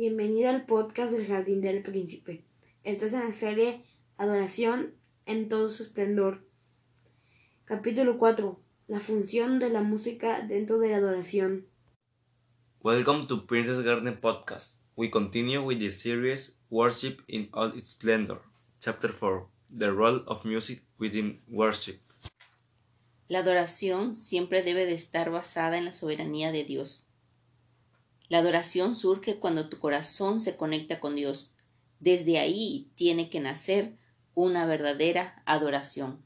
Bienvenida al podcast del Jardín del Príncipe. Estás en la serie Adoración en todo su esplendor. Capítulo 4. La función de la música dentro de la adoración. Welcome to Princess Garden Podcast. We continue with the series Worship in All Its Splendor, Chapter 4 The Role of Music Within Worship. La adoración siempre debe de estar basada en la soberanía de Dios. La adoración surge cuando tu corazón se conecta con Dios. Desde ahí tiene que nacer una verdadera adoración.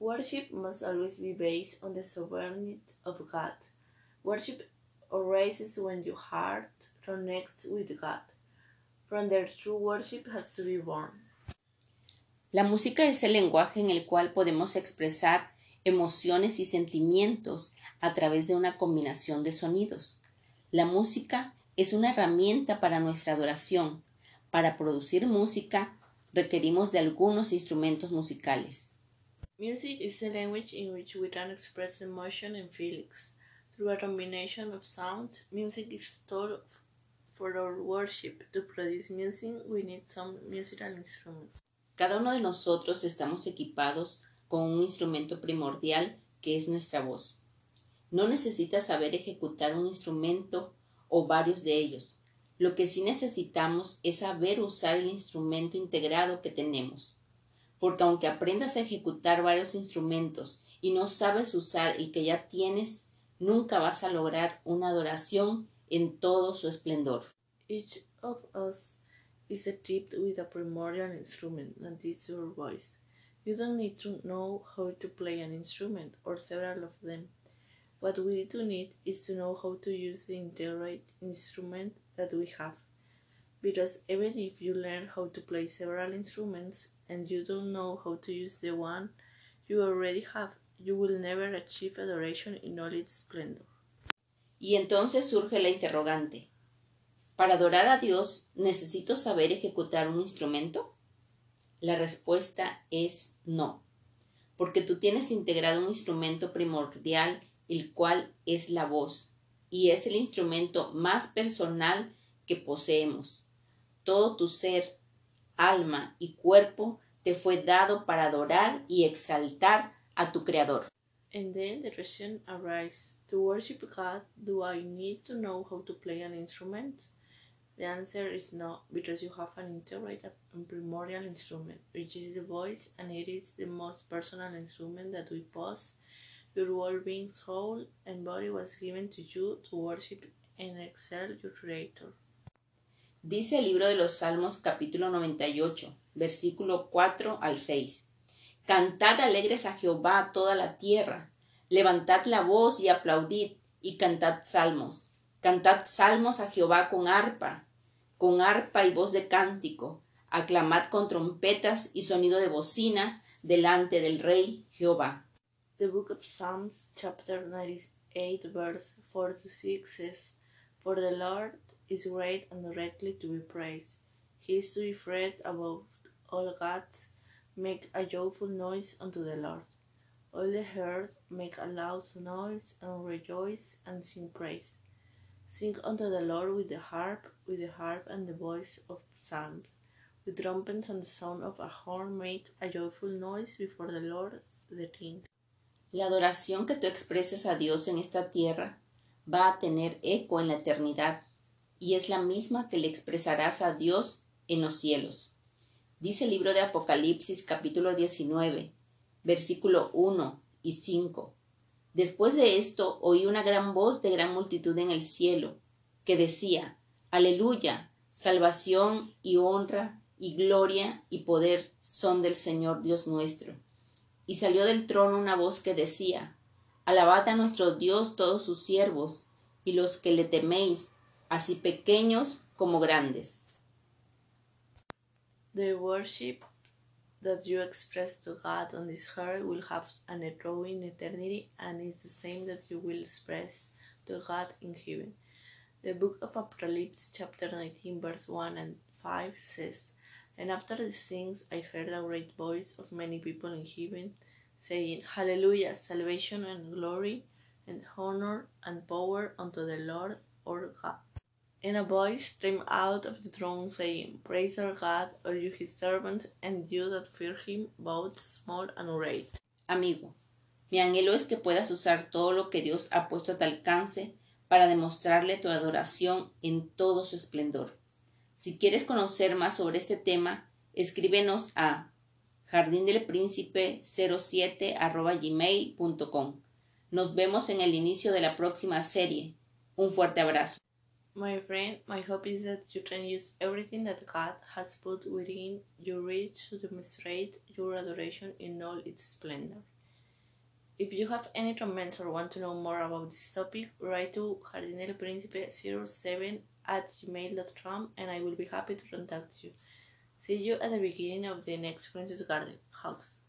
Worship must always be based on the sovereignty of God. Worship arises when your heart connects with God. From there, true worship has to be born. La música es el lenguaje en el cual podemos expresar emociones y sentimientos a través de una combinación de sonidos. La música es una herramienta para nuestra adoración. Para producir música requerimos de algunos instrumentos musicales. Music is the language in which we can express emotion and feelings. Through a combination of sounds, music is taught for our worship. To produce music, we need some musical instruments. Cada uno de nosotros estamos equipados con un instrumento primordial que es nuestra voz. No necesitas saber ejecutar un instrumento o varios de ellos. Lo que sí necesitamos es saber usar el instrumento integrado que tenemos. Porque aunque aprendas a ejecutar varios instrumentos y no sabes usar el que ya tienes, nunca vas a lograr una adoración en todo su esplendor. Each of us is equipped with a primordial instrument, and is your voice. You don't need to know how to play an instrument or several of them. What we do need is to know how to use the integrated instrument that we have. Because even if you learn how to play several instruments and you don't know how to use the one you already have, you will never achieve adoration in all its splendor. Y entonces surge la interrogante. ¿Para adorar a Dios necesito saber ejecutar un instrumento? La respuesta es no, porque tú tienes integrado un instrumento primordial el cual es la voz, y es el instrumento más personal que poseemos. Todo tu ser, alma y cuerpo te fue dado para adorar y exaltar a tu Creador. And then the question arises To worship God, do I need to know how to play an instrument? The answer is no, because you have an integrated and primordial instrument, which is the voice, and it is the most personal instrument that we possess Your whole being, soul, and body was given to you to worship and excel your Creator. Dice el libro de los Salmos capítulo 98, versículo 4 al 6. Cantad alegres a Jehová toda la tierra, levantad la voz y aplaudid, y cantad salmos. Cantad salmos a Jehová con arpa, con arpa y voz de cántico, aclamad con trompetas y sonido de bocina delante del Rey Jehová. The book of Psalms, chapter 98, verse 4 to 6 says, For the Lord is great and greatly to be praised. He is to be feared above all gods. Make a joyful noise unto the Lord. All the earth make a loud noise and rejoice and sing praise. Sing unto the Lord with the harp, with the harp and the voice of psalms. With trumpets and the sound of a horn make a joyful noise before the Lord the King. La adoración que tú expreses a Dios en esta tierra va a tener eco en la eternidad y es la misma que le expresarás a Dios en los cielos. Dice el libro de Apocalipsis capítulo 19, versículo 1 y 5. Después de esto oí una gran voz de gran multitud en el cielo, que decía, Aleluya, salvación y honra y gloria y poder son del Señor Dios nuestro y salió del trono una voz que decía, Alabad a nuestro Dios todos sus siervos, y los que le teméis, así pequeños como grandes. The worship that you express to God on this earth will have an echo in eternity, and it's the same that you will express to God in heaven. The book of Apocalypse, chapter 19, verse 1 and 5 says, And after these things I heard a great voice of many people in heaven, saying, Hallelujah, salvation and glory and honor and power unto the Lord our God. And a voice came out of the throne saying, Praise our God, all you his servants, and you that fear him, both small and great. Amigo, mi anhelo es que puedas usar todo lo que Dios ha puesto a tu alcance para demostrarle tu adoración en todo su esplendor. Si quieres conocer más sobre este tema, escríbenos a jardindelpríncipe07 gmail.com. Nos vemos en el inicio de la próxima serie. Un fuerte abrazo. My friend, my hope is that you can use everything that God has put within your reach to demonstrate your adoration in all its splendor. If you have any comments or want to know more about this topic, write to jardinelprincipe07 at gmail.com and I will be happy to contact you. See you at the beginning of the next Princess Garden. Hugs.